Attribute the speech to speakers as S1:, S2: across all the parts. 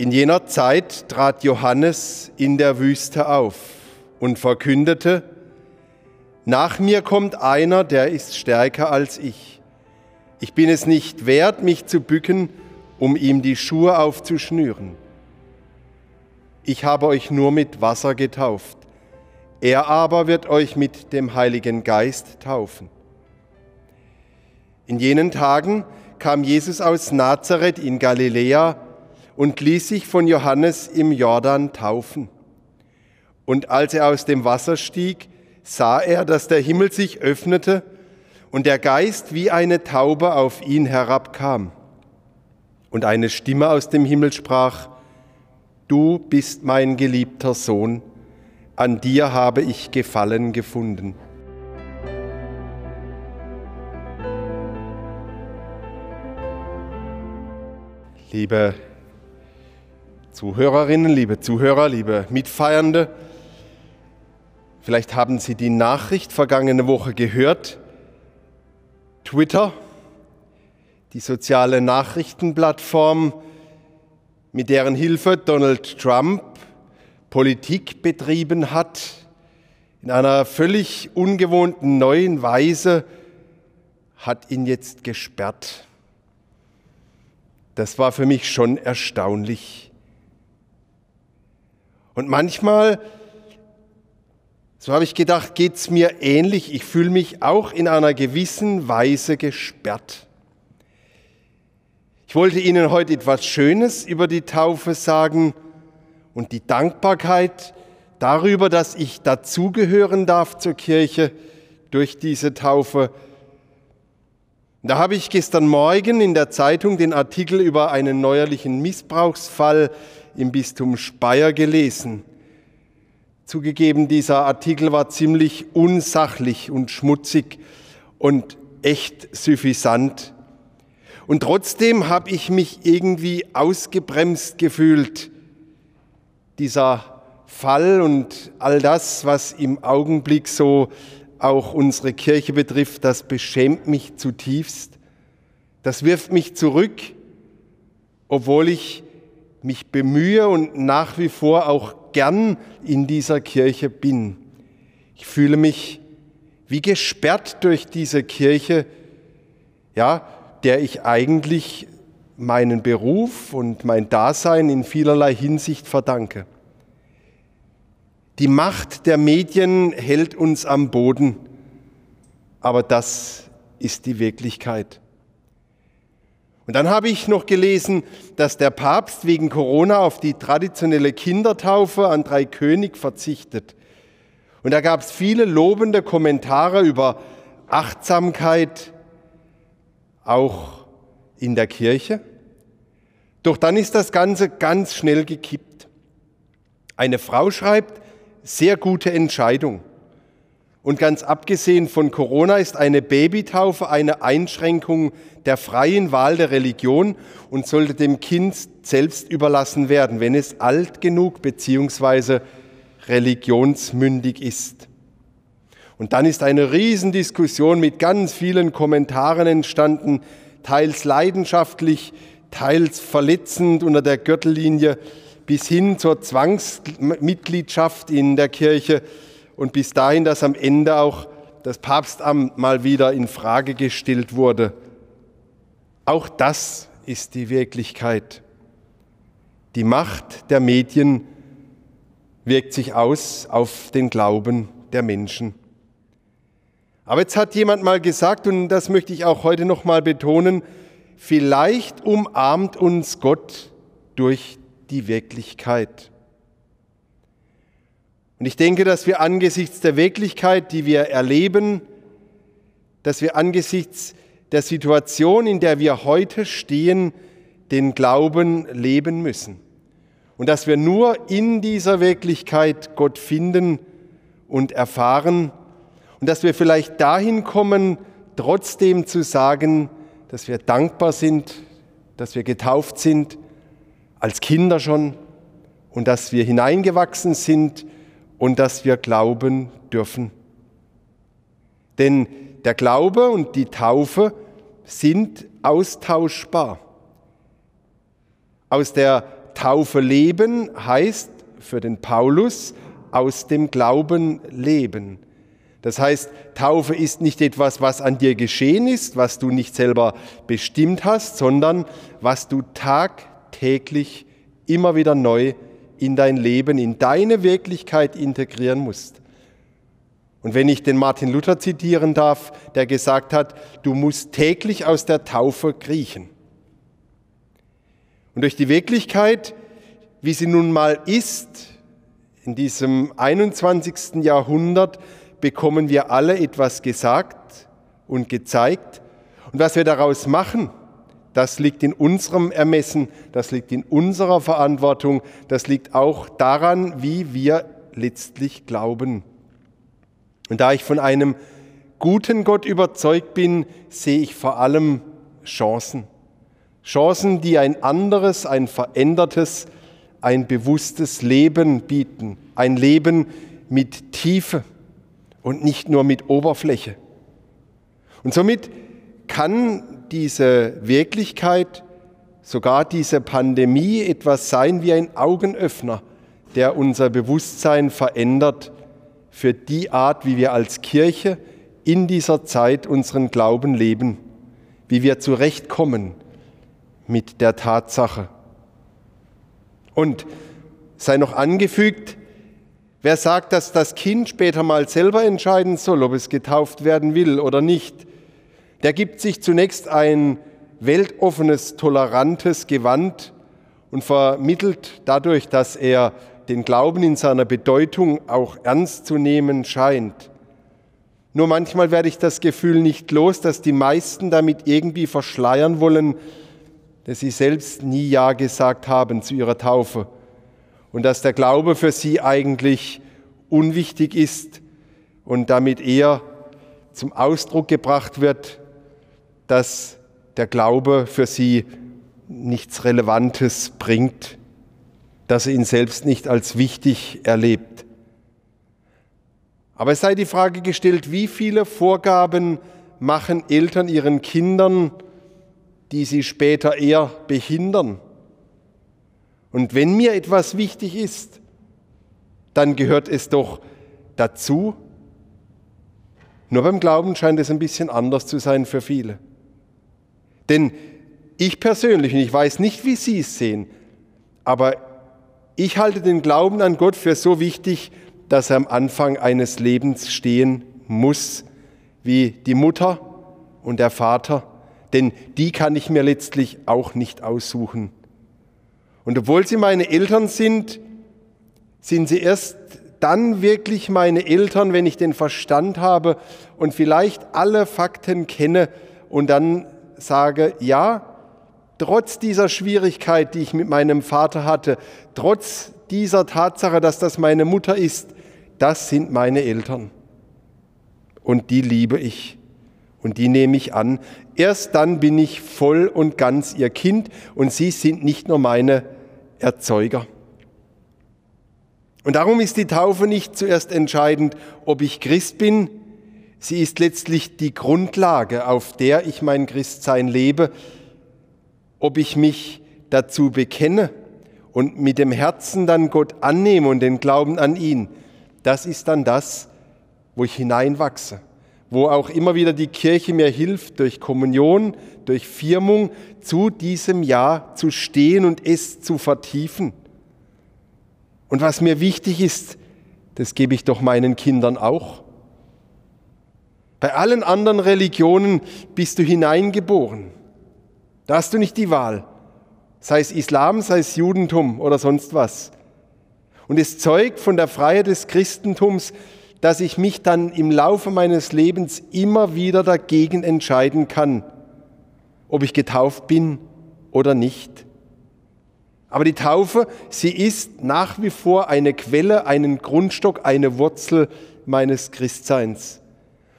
S1: In jener Zeit trat Johannes in der Wüste auf und verkündete, nach mir kommt einer, der ist stärker als ich. Ich bin es nicht wert, mich zu bücken, um ihm die Schuhe aufzuschnüren. Ich habe euch nur mit Wasser getauft, er aber wird euch mit dem Heiligen Geist taufen. In jenen Tagen kam Jesus aus Nazareth in Galiläa und ließ sich von Johannes im Jordan taufen. Und als er aus dem Wasser stieg, sah er, dass der Himmel sich öffnete und der Geist wie eine Taube auf ihn herabkam. Und eine Stimme aus dem Himmel sprach, Du bist mein geliebter Sohn, an dir habe ich Gefallen gefunden. Liebe Zuhörerinnen, liebe Zuhörer, liebe Mitfeiernde, vielleicht haben Sie die Nachricht vergangene Woche gehört. Twitter, die soziale Nachrichtenplattform, mit deren Hilfe Donald Trump Politik betrieben hat, in einer völlig ungewohnten neuen Weise, hat ihn jetzt gesperrt. Das war für mich schon erstaunlich. Und manchmal, so habe ich gedacht, geht es mir ähnlich. Ich fühle mich auch in einer gewissen Weise gesperrt. Ich wollte Ihnen heute etwas Schönes über die Taufe sagen und die Dankbarkeit darüber, dass ich dazugehören darf zur Kirche durch diese Taufe da habe ich gestern Morgen in der Zeitung den Artikel über einen neuerlichen Missbrauchsfall im Bistum Speyer gelesen. Zugegeben, dieser Artikel war ziemlich unsachlich und schmutzig und echt suffisant. Und trotzdem habe ich mich irgendwie ausgebremst gefühlt. Dieser Fall und all das, was im Augenblick so auch unsere Kirche betrifft, das beschämt mich zutiefst. Das wirft mich zurück, obwohl ich mich bemühe und nach wie vor auch gern in dieser Kirche bin. Ich fühle mich wie gesperrt durch diese Kirche, ja, der ich eigentlich meinen Beruf und mein Dasein in vielerlei Hinsicht verdanke. Die Macht der Medien hält uns am Boden, aber das ist die Wirklichkeit. Und dann habe ich noch gelesen, dass der Papst wegen Corona auf die traditionelle Kindertaufe an drei König verzichtet. Und da gab es viele lobende Kommentare über Achtsamkeit, auch in der Kirche. Doch dann ist das Ganze ganz schnell gekippt. Eine Frau schreibt, sehr gute Entscheidung. Und ganz abgesehen von Corona ist eine Babytaufe eine Einschränkung der freien Wahl der Religion und sollte dem Kind selbst überlassen werden, wenn es alt genug bzw. religionsmündig ist. Und dann ist eine Riesendiskussion mit ganz vielen Kommentaren entstanden, teils leidenschaftlich, teils verletzend unter der Gürtellinie bis hin zur Zwangsmitgliedschaft in der Kirche und bis dahin, dass am Ende auch das Papstamt mal wieder in Frage gestellt wurde. Auch das ist die Wirklichkeit. Die Macht der Medien wirkt sich aus auf den Glauben der Menschen. Aber jetzt hat jemand mal gesagt, und das möchte ich auch heute noch mal betonen, vielleicht umarmt uns Gott durch die Wirklichkeit. Und ich denke, dass wir angesichts der Wirklichkeit, die wir erleben, dass wir angesichts der Situation, in der wir heute stehen, den Glauben leben müssen. Und dass wir nur in dieser Wirklichkeit Gott finden und erfahren. Und dass wir vielleicht dahin kommen, trotzdem zu sagen, dass wir dankbar sind, dass wir getauft sind als Kinder schon und dass wir hineingewachsen sind und dass wir glauben dürfen. Denn der Glaube und die Taufe sind austauschbar. Aus der Taufe leben heißt für den Paulus aus dem Glauben leben. Das heißt, Taufe ist nicht etwas, was an dir geschehen ist, was du nicht selber bestimmt hast, sondern was du tagtäglich immer wieder neu in dein Leben, in deine Wirklichkeit integrieren musst. Und wenn ich den Martin Luther zitieren darf, der gesagt hat, du musst täglich aus der Taufe kriechen. Und durch die Wirklichkeit, wie sie nun mal ist, in diesem 21. Jahrhundert, bekommen wir alle etwas gesagt und gezeigt. Und was wir daraus machen, das liegt in unserem Ermessen, das liegt in unserer Verantwortung, das liegt auch daran, wie wir letztlich glauben. Und da ich von einem guten Gott überzeugt bin, sehe ich vor allem Chancen. Chancen, die ein anderes, ein verändertes, ein bewusstes Leben bieten. Ein Leben mit Tiefe und nicht nur mit Oberfläche. Und somit kann diese Wirklichkeit, sogar diese Pandemie etwas sein wie ein Augenöffner, der unser Bewusstsein verändert für die Art, wie wir als Kirche in dieser Zeit unseren Glauben leben, wie wir zurechtkommen mit der Tatsache. Und sei noch angefügt, Wer sagt, dass das Kind später mal selber entscheiden soll, ob es getauft werden will oder nicht, der gibt sich zunächst ein weltoffenes, tolerantes Gewand und vermittelt dadurch, dass er den Glauben in seiner Bedeutung auch ernst zu nehmen scheint. Nur manchmal werde ich das Gefühl nicht los, dass die meisten damit irgendwie verschleiern wollen, dass sie selbst nie Ja gesagt haben zu ihrer Taufe und dass der Glaube für sie eigentlich unwichtig ist und damit eher zum Ausdruck gebracht wird, dass der Glaube für sie nichts Relevantes bringt, dass er ihn selbst nicht als wichtig erlebt. Aber es sei die Frage gestellt, wie viele Vorgaben machen Eltern ihren Kindern, die sie später eher behindern? Und wenn mir etwas wichtig ist, dann gehört es doch dazu. Nur beim Glauben scheint es ein bisschen anders zu sein für viele. Denn ich persönlich, und ich weiß nicht, wie Sie es sehen, aber ich halte den Glauben an Gott für so wichtig, dass er am Anfang eines Lebens stehen muss, wie die Mutter und der Vater, denn die kann ich mir letztlich auch nicht aussuchen. Und obwohl sie meine Eltern sind, sind sie erst dann wirklich meine Eltern, wenn ich den Verstand habe und vielleicht alle Fakten kenne und dann sage, ja, trotz dieser Schwierigkeit, die ich mit meinem Vater hatte, trotz dieser Tatsache, dass das meine Mutter ist, das sind meine Eltern. Und die liebe ich und die nehme ich an. Erst dann bin ich voll und ganz ihr Kind und sie sind nicht nur meine Erzeuger. Und darum ist die Taufe nicht zuerst entscheidend, ob ich Christ bin. Sie ist letztlich die Grundlage, auf der ich mein Christsein lebe, ob ich mich dazu bekenne und mit dem Herzen dann Gott annehme und den Glauben an ihn. Das ist dann das, wo ich hineinwachse, wo auch immer wieder die Kirche mir hilft, durch Kommunion, durch Firmung zu diesem Ja zu stehen und es zu vertiefen. Und was mir wichtig ist, das gebe ich doch meinen Kindern auch. Bei allen anderen Religionen bist du hineingeboren. Da hast du nicht die Wahl. Sei es Islam, sei es Judentum oder sonst was. Und es zeugt von der Freiheit des Christentums, dass ich mich dann im Laufe meines Lebens immer wieder dagegen entscheiden kann, ob ich getauft bin oder nicht. Aber die Taufe, sie ist nach wie vor eine Quelle, einen Grundstock, eine Wurzel meines Christseins.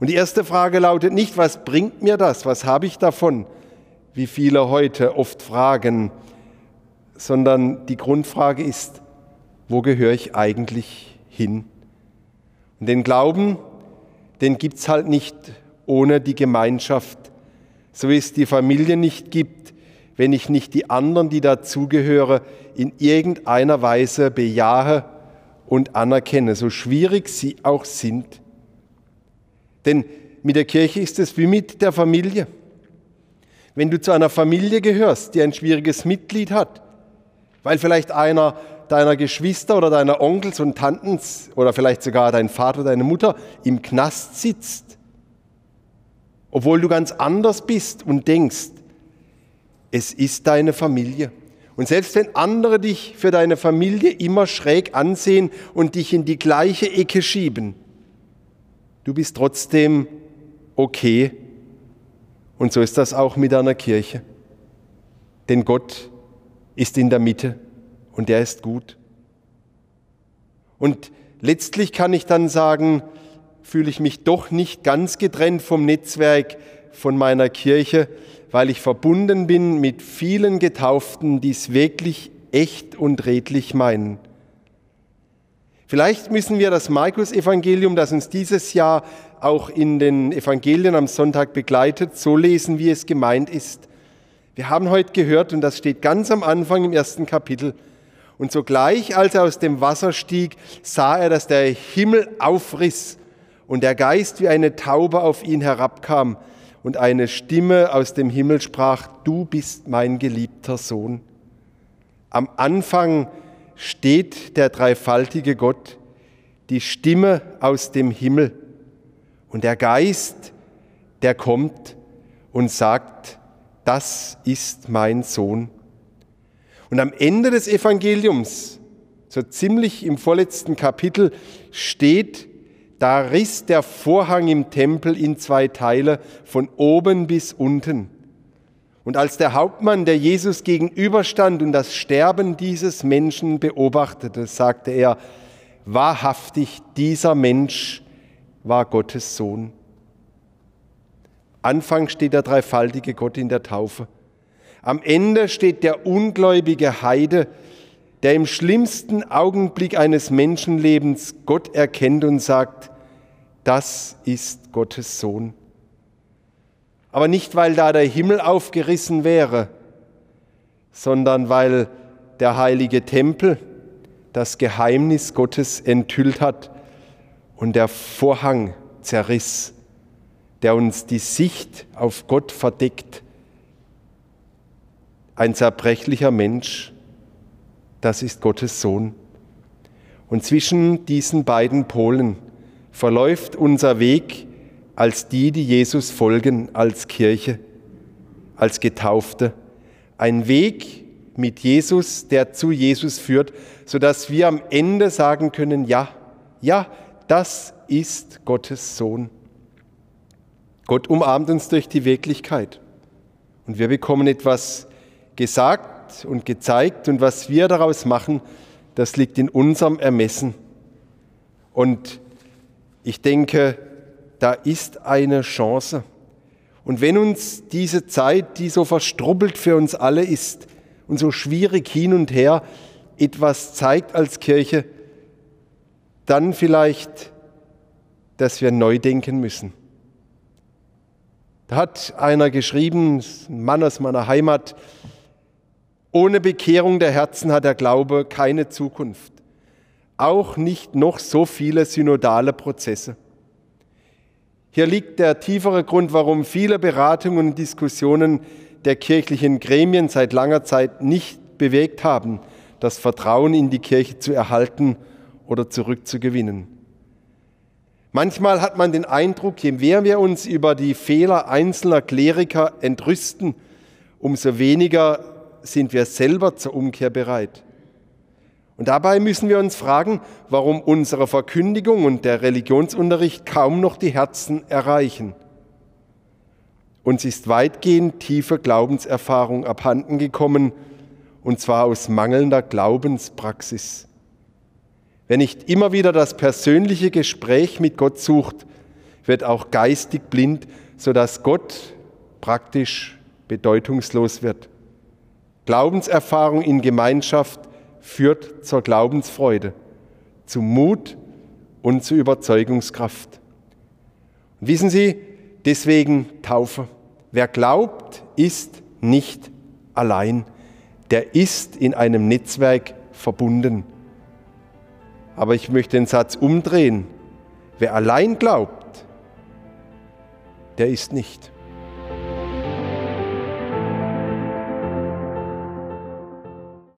S1: Und die erste Frage lautet nicht, was bringt mir das, was habe ich davon, wie viele heute oft fragen, sondern die Grundfrage ist, wo gehöre ich eigentlich hin? Und den Glauben, den gibt es halt nicht ohne die Gemeinschaft, so wie es die Familie nicht gibt, wenn ich nicht die anderen, die dazugehören, in irgendeiner Weise bejahe und anerkenne, so schwierig sie auch sind. Denn mit der Kirche ist es wie mit der Familie. Wenn du zu einer Familie gehörst, die ein schwieriges Mitglied hat, weil vielleicht einer deiner Geschwister oder deiner Onkels und Tanten oder vielleicht sogar dein Vater oder deine Mutter im Knast sitzt, obwohl du ganz anders bist und denkst, es ist deine Familie. Und selbst wenn andere dich für deine Familie immer schräg ansehen und dich in die gleiche Ecke schieben, du bist trotzdem okay. Und so ist das auch mit einer Kirche. Denn Gott ist in der Mitte und er ist gut. Und letztlich kann ich dann sagen, fühle ich mich doch nicht ganz getrennt vom Netzwerk von meiner Kirche, weil ich verbunden bin mit vielen Getauften, die es wirklich echt und redlich meinen. Vielleicht müssen wir das Markus-Evangelium, das uns dieses Jahr auch in den Evangelien am Sonntag begleitet, so lesen, wie es gemeint ist. Wir haben heute gehört, und das steht ganz am Anfang im ersten Kapitel, und sogleich, als er aus dem Wasser stieg, sah er, dass der Himmel aufriss und der Geist wie eine Taube auf ihn herabkam und eine Stimme aus dem Himmel sprach, du bist mein geliebter Sohn. Am Anfang steht der dreifaltige Gott, die Stimme aus dem Himmel und der Geist, der kommt und sagt, das ist mein Sohn. Und am Ende des Evangeliums, so ziemlich im vorletzten Kapitel, steht, da riss der Vorhang im Tempel in zwei Teile, von oben bis unten. Und als der Hauptmann, der Jesus gegenüberstand und das Sterben dieses Menschen beobachtete, sagte er, wahrhaftig, dieser Mensch war Gottes Sohn. Anfang steht der dreifaltige Gott in der Taufe. Am Ende steht der ungläubige Heide, der im schlimmsten Augenblick eines Menschenlebens Gott erkennt und sagt, das ist Gottes Sohn. Aber nicht, weil da der Himmel aufgerissen wäre, sondern weil der heilige Tempel das Geheimnis Gottes enthüllt hat und der Vorhang zerriss, der uns die Sicht auf Gott verdeckt. Ein zerbrechlicher Mensch, das ist Gottes Sohn. Und zwischen diesen beiden Polen verläuft unser Weg als die, die Jesus folgen, als Kirche, als Getaufte. Ein Weg mit Jesus, der zu Jesus führt, sodass wir am Ende sagen können, ja, ja, das ist Gottes Sohn. Gott umarmt uns durch die Wirklichkeit und wir bekommen etwas gesagt und gezeigt und was wir daraus machen, das liegt in unserem Ermessen. Und ich denke, da ist eine Chance. Und wenn uns diese Zeit, die so verstrubbelt für uns alle ist und so schwierig hin und her, etwas zeigt als Kirche, dann vielleicht, dass wir neu denken müssen. Da hat einer geschrieben, ein Mann aus meiner Heimat, ohne Bekehrung der Herzen hat der Glaube keine Zukunft auch nicht noch so viele synodale Prozesse. Hier liegt der tiefere Grund, warum viele Beratungen und Diskussionen der kirchlichen Gremien seit langer Zeit nicht bewegt haben, das Vertrauen in die Kirche zu erhalten oder zurückzugewinnen. Manchmal hat man den Eindruck, je mehr wir uns über die Fehler einzelner Kleriker entrüsten, umso weniger sind wir selber zur Umkehr bereit. Und dabei müssen wir uns fragen, warum unsere Verkündigung und der Religionsunterricht kaum noch die Herzen erreichen. Uns ist weitgehend tiefe Glaubenserfahrung abhanden gekommen, und zwar aus mangelnder Glaubenspraxis. Wer nicht immer wieder das persönliche Gespräch mit Gott sucht, wird auch geistig blind, sodass Gott praktisch bedeutungslos wird. Glaubenserfahrung in Gemeinschaft führt zur Glaubensfreude, zu Mut und zu Überzeugungskraft. Und wissen Sie, deswegen Taufe. Wer glaubt, ist nicht allein, der ist in einem Netzwerk verbunden. Aber ich möchte den Satz umdrehen. Wer allein glaubt, der ist nicht.